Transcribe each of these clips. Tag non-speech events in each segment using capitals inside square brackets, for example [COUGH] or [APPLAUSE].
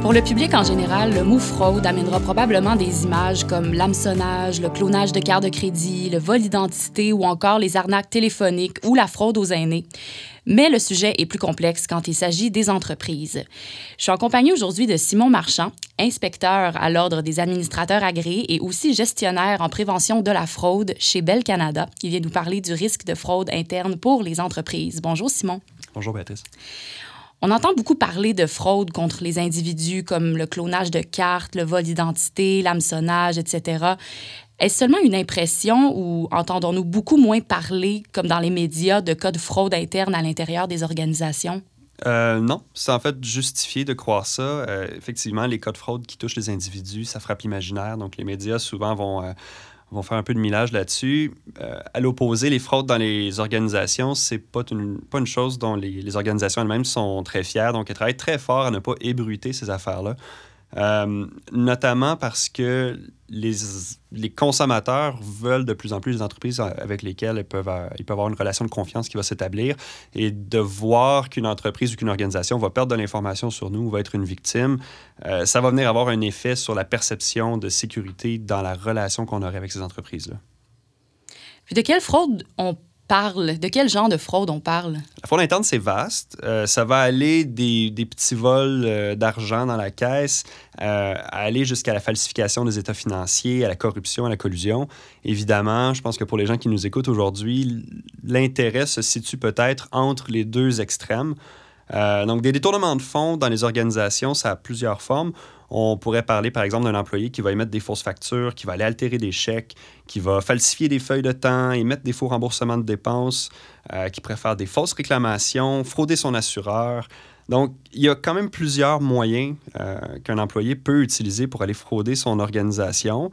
Pour le public en général, le mot fraude amènera probablement des images comme l'hameçonnage, le clonage de cartes de crédit, le vol d'identité ou encore les arnaques téléphoniques ou la fraude aux aînés. Mais le sujet est plus complexe quand il s'agit des entreprises. Je suis en aujourd'hui de Simon Marchand, inspecteur à l'Ordre des administrateurs agréés et aussi gestionnaire en prévention de la fraude chez Bell Canada, qui vient nous parler du risque de fraude interne pour les entreprises. Bonjour Simon. Bonjour Béatrice. On entend beaucoup parler de fraude contre les individus comme le clonage de cartes, le vol d'identité, l'hameçonnage, etc. Est-ce seulement une impression ou entendons-nous beaucoup moins parler, comme dans les médias, de cas de fraude interne à l'intérieur des organisations? Euh, non, c'est en fait justifié de croire ça. Euh, effectivement, les cas de fraude qui touchent les individus, ça frappe l'imaginaire. Donc, les médias souvent vont, euh, vont faire un peu de millage là-dessus. à l'opposé, les fraudes dans les organisations, c'est pas une, pas une chose dont les, les organisations elles-mêmes sont très fières. Donc, elles travaillent très fort à ne pas ébruiter ces affaires-là. Euh, notamment parce que les, les, consommateurs veulent de plus en plus des entreprises avec lesquelles ils peuvent, ils peuvent avoir une relation de confiance qui va s'établir et de voir qu'une entreprise ou qu'une organisation va perdre de l'information sur nous ou va être une victime, euh, ça va venir avoir un effet sur la perception de sécurité dans la relation qu'on aurait avec ces entreprises-là. Puis de quelle fraude on parle? De quel genre de fraude on parle? La fraude interne, c'est vaste. Euh, ça va aller des, petits vols euh, d'argent dans la caisse euh, aller jusqu'à la falsification des états financiers, à la corruption, à la collusion. Évidemment, je pense que pour les gens qui nous écoutent aujourd'hui, l'intérêt se situe peut-être entre les deux extrêmes. Donc, des détournements de fonds dans les organisations, ça a plusieurs formes. On pourrait parler, par exemple, d'un employé qui va émettre des fausses factures, qui va aller altérer des chèques, qui va falsifier des feuilles de temps, émettre des faux remboursements de dépenses, euh, qui faire des fausses réclamations, frauder son assureur. Donc, il y a quand même plusieurs moyens euh, qu'un employé peut utiliser pour aller frauder son organisation.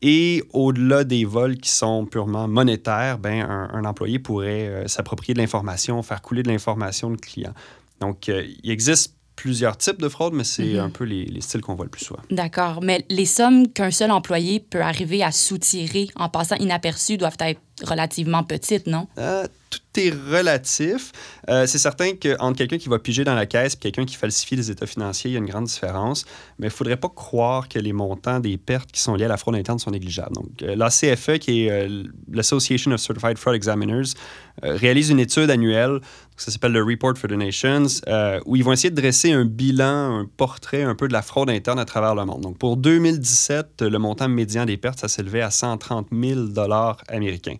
Et au-delà des vols qui sont purement monétaires, ben, un, employé pourrait euh, s'approprier de l'information, faire couler de l'information de client. Donc, il existe plusieurs types de fraude, mais c'est mhm. un peu les, les styles qu'on voit le plus souvent. D'accord. Mais les sommes qu'un seul employé peut arriver à soutirer en passant inaperçu doivent être relativement petites, non? Euh, tout est relatif. Euh, c'est certain qu'entre quelqu'un qui va piger dans la caisse et quelqu'un qui falsifie les états financiers, il y a une grande différence. Mais il ne faudrait pas croire que les montants des pertes qui sont liées à la fraude interne sont négligeables. Donc, euh, la CFE, qui est l'Association of Certified Fraud Examiners, réalise une étude annuelle, ça s'appelle le Report for the Nations, où ils vont essayer de dresser un bilan, un portrait un peu de la fraude interne à travers le monde. Donc, pour 2017, le montant médian des pertes, ça s'élevait à 130 000 américains.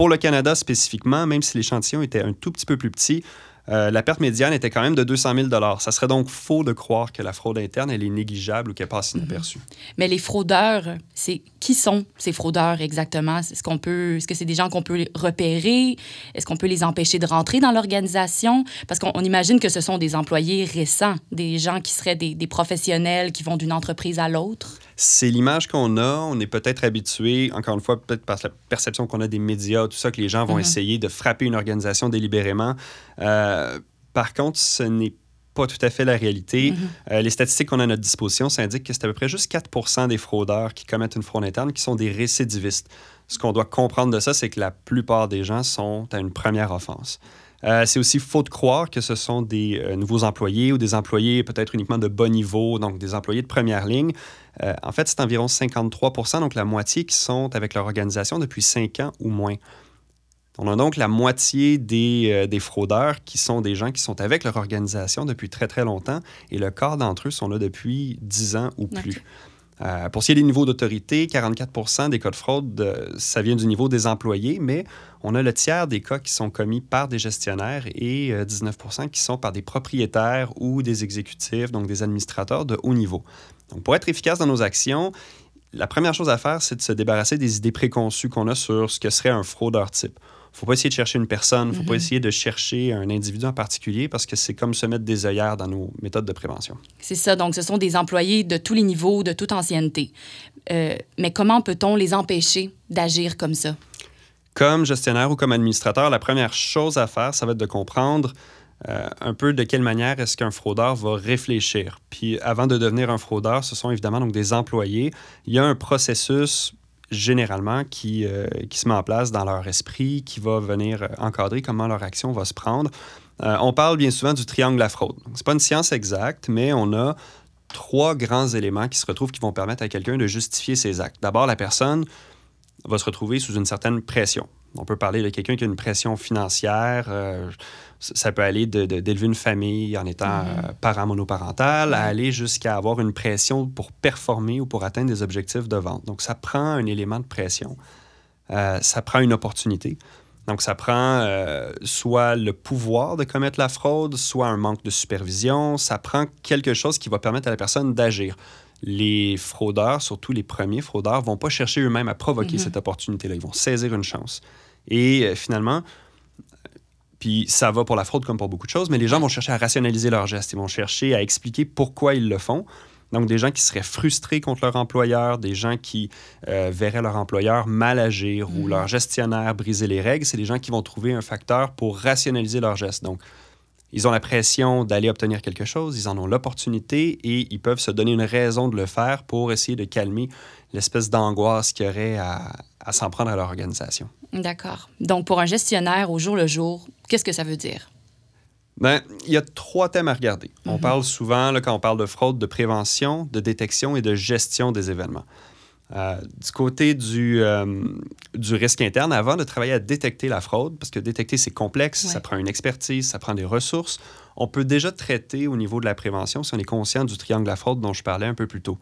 Pour le Canada spécifiquement, même si l'échantillon était un tout petit peu plus petit, euh, la perte médiane était quand même de 200 000 Ça serait donc faux de croire que la fraude interne, elle est négligeable ou qu'elle passe inaperçue. Mhm. Mais les fraudeurs, c'est qui sont ces fraudeurs exactement? Est-ce qu'on peut, est-ce que c'est des gens qu'on peut repérer? Est-ce qu'on peut les empêcher de rentrer dans l'organisation? Parce qu'on imagine que ce sont des employés récents, des gens qui seraient des, des professionnels qui vont d'une entreprise à l'autre. C'est l'image qu'on a. On est peut-être habitué, encore une fois, peut-être par la perception qu'on a des médias, tout ça, que les gens vont mhm. essayer de frapper une organisation délibérément. Euh, par contre, ce n'est pas tout à fait la réalité. Mhm. Euh, les statistiques qu'on a à notre disposition, ça indique que c'est à peu près juste 4% des fraudeurs qui commettent une fraude interne qui sont des récidivistes. Ce qu'on doit comprendre de ça, c'est que la plupart des gens sont à une première offense. Euh, c'est aussi faux de croire que ce sont des nouveaux employés ou des employés peut-être uniquement de bas niveau, donc des employés de première ligne. en fait, c'est environ 53% donc la moitié qui sont avec leur organisation depuis 5 ans ou moins. On a donc la moitié euh, des, fraudeurs qui sont des gens qui sont avec leur organisation depuis très, très longtemps et le quart d'entre eux sont là depuis 10 ans ou plus. Euh, pour ce qui est des niveaux d'autorité, 44% des cas de fraude, euh, ça vient du niveau des employés, mais on a le tiers des cas qui sont commis par des gestionnaires et 19% qui sont par des propriétaires ou des exécutifs, donc des administrateurs de haut niveau. Donc, pour être efficace dans nos actions, la première chose à faire, c'est de se débarrasser des idées préconçues qu'on a sur ce que serait un fraudeur type faut pas essayer de chercher une personne, faut pas mhm. essayer de chercher un individu en particulier parce que c'est comme se mettre des œillères dans nos méthodes de prévention. C'est ça, donc ce sont des employés de tous les niveaux, de toute ancienneté. Euh, mais comment peut-on les empêcher d'agir comme ça? Comme gestionnaire ou comme administrateur, la première chose à faire, ça va être de comprendre euh, un peu de quelle manière est-ce qu'un fraudeur va réfléchir. Puis avant de devenir un fraudeur, ce sont évidemment donc des employés. Il y a un processus généralement qui, euh, qui se met en place dans leur esprit, qui va venir encadrer comment leur action va se prendre. on parle bien souvent du triangle de la fraude. Ce n'est pas une science exacte, mais on a trois grands éléments qui se retrouvent qui vont permettre à quelqu'un de justifier ses actes. D'abord, la personne va se retrouver sous une certaine pression. On peut parler de quelqu'un qui a une pression financière. Euh, ça peut aller d'élever une famille en étant mm-hmm. euh, parent monoparental à aller jusqu'à avoir une pression pour performer ou pour atteindre des objectifs de vente. Donc, ça prend un élément de pression. Euh, ça prend une opportunité. Donc, ça prend soit le pouvoir de commettre la fraude, soit un manque de supervision. Ça prend quelque chose qui va permettre à la personne d'agir les fraudeurs, surtout les premiers fraudeurs, vont pas chercher eux-mêmes à provoquer mhm. cette opportunité-là. Ils vont saisir une chance. Et euh, finalement, puis ça va pour la fraude comme pour beaucoup de choses, mais les gens vont chercher à rationaliser leurs gestes. Ils vont chercher à expliquer pourquoi ils le font. Donc, des gens qui seraient frustrés contre leur employeur, des gens qui euh, verraient leur employeur mal agir ou mhm. leur gestionnaire briser les règles, c'est des gens qui vont trouver un facteur pour rationaliser leurs gestes. Donc, ils ont la pression d'aller obtenir quelque chose, ils en ont l'opportunité et ils peuvent se donner une raison de le faire pour essayer de calmer l'espèce d'angoisse qu'il y aurait à, s'en prendre à leur organisation. D'accord. Donc, pour un gestionnaire au jour le jour, qu'est-ce que ça veut dire? Bien, il y a trois thèmes à regarder. On mhm. parle souvent, là, quand on parle de fraude, de prévention, de détection et de gestion des événements. Euh, du côté du, euh, du risque interne, avant de travailler à détecter la fraude, parce que détecter, c'est complexe, ça prend une expertise, ça prend des ressources, on peut déjà traiter au niveau de la prévention si on est conscient du triangle de la fraude dont je parlais un peu plus tôt.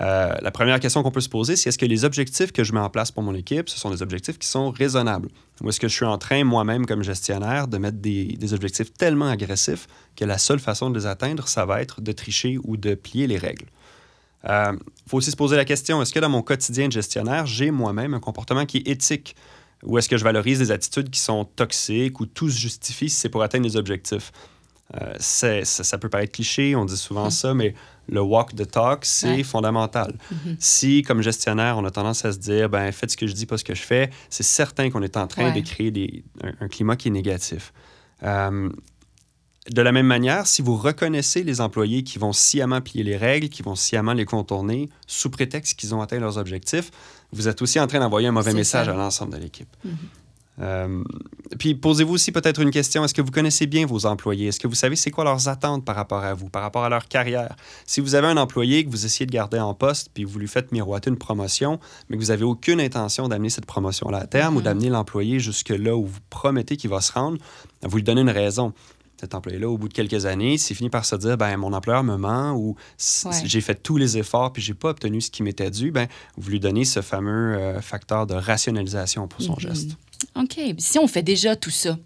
Euh, la première question qu'on peut se poser, c'est est-ce que les objectifs que je mets en place pour mon équipe, ce sont des objectifs qui sont raisonnables? Ou est-ce que je suis en train, moi-même, comme gestionnaire, de mettre des, des, objectifs tellement agressifs que la seule façon de les atteindre, ça va être de tricher ou de plier les règles? Il euh, faut aussi se poser la question, est-ce que dans mon quotidien de gestionnaire, j'ai moi-même un comportement qui est éthique? Ou est-ce que je valorise des attitudes qui sont toxiques ou tout se justifie si c'est pour atteindre des objectifs? Euh, ça, peut paraître cliché, on dit souvent ça, mais le walk the talk, c'est fondamental. Mm-hmm. Si, comme gestionnaire, on a tendance à se dire, ben faites ce que je dis, pas ce que je fais, c'est certain qu'on est en train de créer des, un, climat qui est négatif. Euh, de la même manière, si vous reconnaissez les employés qui vont sciemment plier les règles, qui vont sciemment les contourner, sous prétexte qu'ils ont atteint leurs objectifs, vous êtes aussi en train d'envoyer un mauvais message à l'ensemble de l'équipe. Mhm. Euh, puis posez-vous aussi peut-être une question, est-ce que vous connaissez bien vos employés? Est-ce que vous savez c'est quoi leurs attentes par rapport à vous, par rapport à leur carrière? Si vous avez un employé que vous essayez de garder en poste, puis vous lui faites miroiter une promotion, mais que vous n'avez aucune intention d'amener cette promotion-là à terme ou mhm. d'amener l'employé jusque là où vous promettez qu'il va se rendre, vous lui donnez une raison cet employé-là, au bout de quelques années, s'il finit par se dire, ben mon employeur me ment ou j'ai fait tous les efforts puis j'ai pas obtenu ce qui m'était dû, ben vous lui donnez ce fameux euh, facteur de rationalisation pour son mhm. geste. OK. Si on fait déjà tout ça,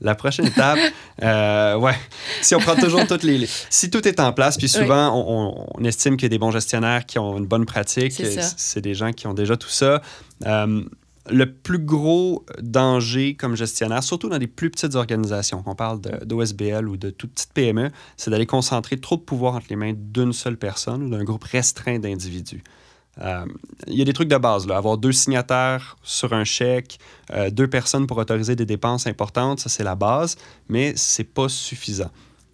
la prochaine étape, [LAUGHS] euh, ouais, si on prend toujours toutes les, Si tout est en place, puis souvent, on, estime qu'il y a des bons gestionnaires qui ont une bonne pratique, c'est des gens qui ont déjà tout ça. Euh, le plus gros danger comme gestionnaire, surtout dans des plus petites organisations, qu'on parle d'OSBL ou de toute petite PME, c'est d'aller concentrer trop de pouvoir entre les mains d'une seule personne d'un groupe restreint d'individus. Euh, il y a des trucs de base, là. avoir deux signataires sur un chèque, euh, deux personnes pour autoriser des dépenses importantes, ça c'est la base, mais c'est pas suffisant.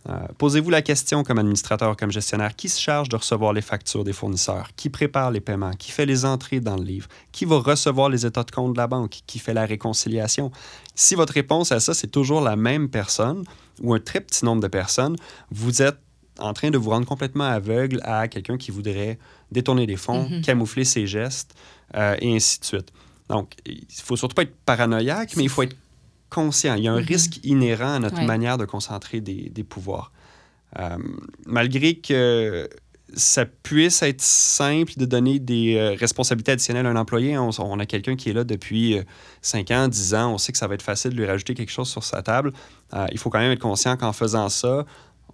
Euh, posez-vous la question comme administrateur, comme gestionnaire, qui se charge de recevoir les factures des fournisseurs, qui prépare les paiements, qui fait les entrées dans le livre, qui va recevoir les états de compte de la banque, qui fait la réconciliation. Si votre réponse à ça, c'est toujours la même personne ou un très petit nombre de personnes, vous êtes en train de vous rendre complètement aveugle à quelqu'un qui voudrait détourner des fonds, mm-hmm. camoufler ses gestes euh, et ainsi de suite. Donc, il ne faut surtout pas être paranoïaque, mais il faut être conscient. Il y a un mhm. risque inhérent à notre manière de concentrer des, des pouvoirs. Euh, malgré que ça puisse être simple de donner des euh, responsabilités additionnelles à un employé. On, on a quelqu'un qui est là depuis 5 euh, ans, 10 ans. On sait que ça va être facile de lui rajouter quelque chose sur sa table. il faut quand même être conscient qu'en faisant ça,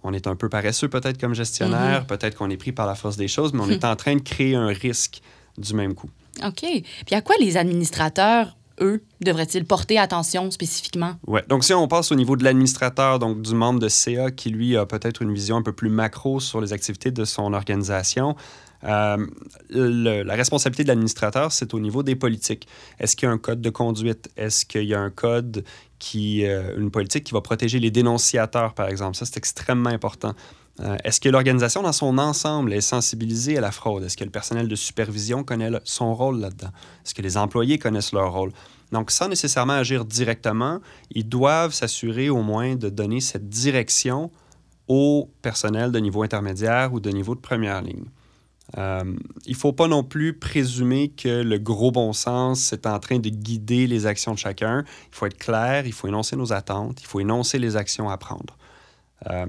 on est un peu paresseux peut-être comme gestionnaire, mhm. peut-être qu'on est pris par la force des choses, mais on est [LAUGHS] en train de créer un risque du même coup. OK. Puis à quoi les administrateurs eux, devraient-ils porter attention spécifiquement? Oui. Donc, si on passe au niveau de l'administrateur, donc du membre de CA qui, lui, a peut-être une vision un peu plus macro sur les activités de son organisation, euh, la responsabilité de l'administrateur, c'est au niveau des politiques. Est-ce qu'il y a un code de conduite? Est-ce qu'il y a un code qui, euh, une politique qui va protéger les dénonciateurs, par exemple? Ça, c'est extrêmement important. Euh, est-ce que l'organisation dans son ensemble est sensibilisée à la fraude? Est-ce que le personnel de supervision connaît son rôle là-dedans? Est-ce que les employés connaissent leur rôle? Donc, sans nécessairement agir directement, ils doivent s'assurer au moins de donner cette direction au personnel de niveau intermédiaire ou de niveau de première ligne. Euh, il ne faut pas non plus présumer que le gros bon sens est en train de guider les actions de chacun. Il faut être clair, il faut énoncer nos attentes, il faut énoncer les actions à prendre. Euh,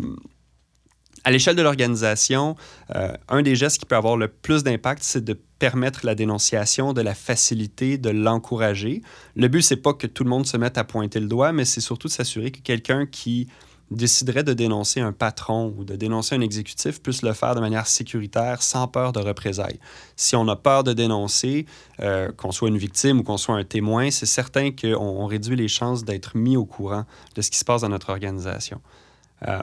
à l'échelle de l'organisation, euh, un des gestes qui peut avoir le plus d'impact, c'est de permettre la dénonciation, de la faciliter, de l'encourager. Le but, c'est pas que tout le monde se mette à pointer le doigt, mais c'est surtout de s'assurer que quelqu'un qui déciderait de dénoncer un patron ou de dénoncer un exécutif puisse le faire de manière sécuritaire, sans peur de représailles. Si on a peur de dénoncer, euh, qu'on soit une victime ou qu'on soit un témoin, c'est certain qu'on réduit les chances d'être mis au courant de ce qui se passe dans notre organisation. Euh,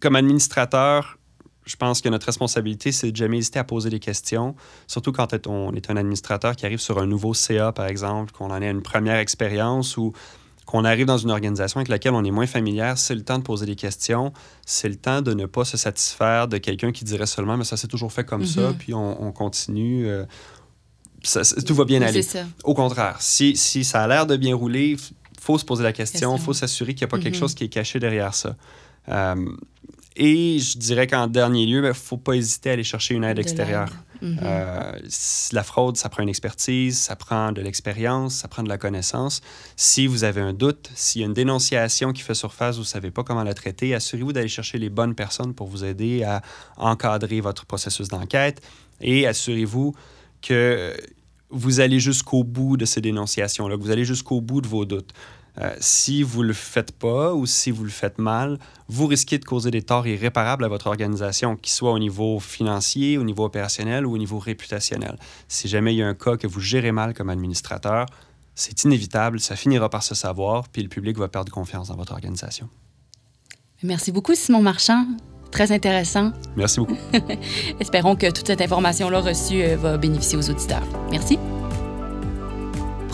comme administrateur, je pense que notre responsabilité, c'est de jamais hésiter à poser des questions, surtout quand on est un administrateur qui arrive sur un nouveau CA, par exemple, qu'on en ait une première expérience ou qu'on arrive dans une organisation avec laquelle on est moins familière, c'est le temps de poser des questions, c'est le temps de ne pas se satisfaire de quelqu'un qui dirait seulement, mais ça s'est toujours fait comme ça, mhm. puis on, continue. Euh, tout va bien aller. Au contraire, si, si ça a l'air de bien rouler, il faut se poser la question, il faut s'assurer qu'il n'y a pas quelque mhm. chose qui est caché derrière ça. Euh, et je dirais qu'en dernier lieu, il ben, ne faut pas hésiter à aller chercher une aide extérieure. Mhm. Euh, la fraude, ça prend une expertise, ça prend de l'expérience, ça prend de la connaissance. Si vous avez un doute, s'il y a une dénonciation qui fait surface, vous ne savez pas comment la traiter, assurez-vous d'aller chercher les bonnes personnes pour vous aider à encadrer votre processus d'enquête et assurez-vous que vous allez jusqu'au bout de ces dénonciations-là, que vous allez jusqu'au bout de vos doutes. Euh, si vous ne le faites pas ou si vous le faites mal, vous risquez de causer des torts irréparables à votre organisation, qu'ils soient au niveau financier, au niveau opérationnel ou au niveau réputationnel. Si jamais il y a un cas que vous gérez mal comme administrateur, c'est inévitable, ça finira par se savoir, puis le public va perdre confiance dans votre organisation. Merci beaucoup, Simon Marchand. Très intéressant. Merci beaucoup. [LAUGHS] Espérons que toute cette information-là reçue euh, va bénéficier aux auditeurs. Merci.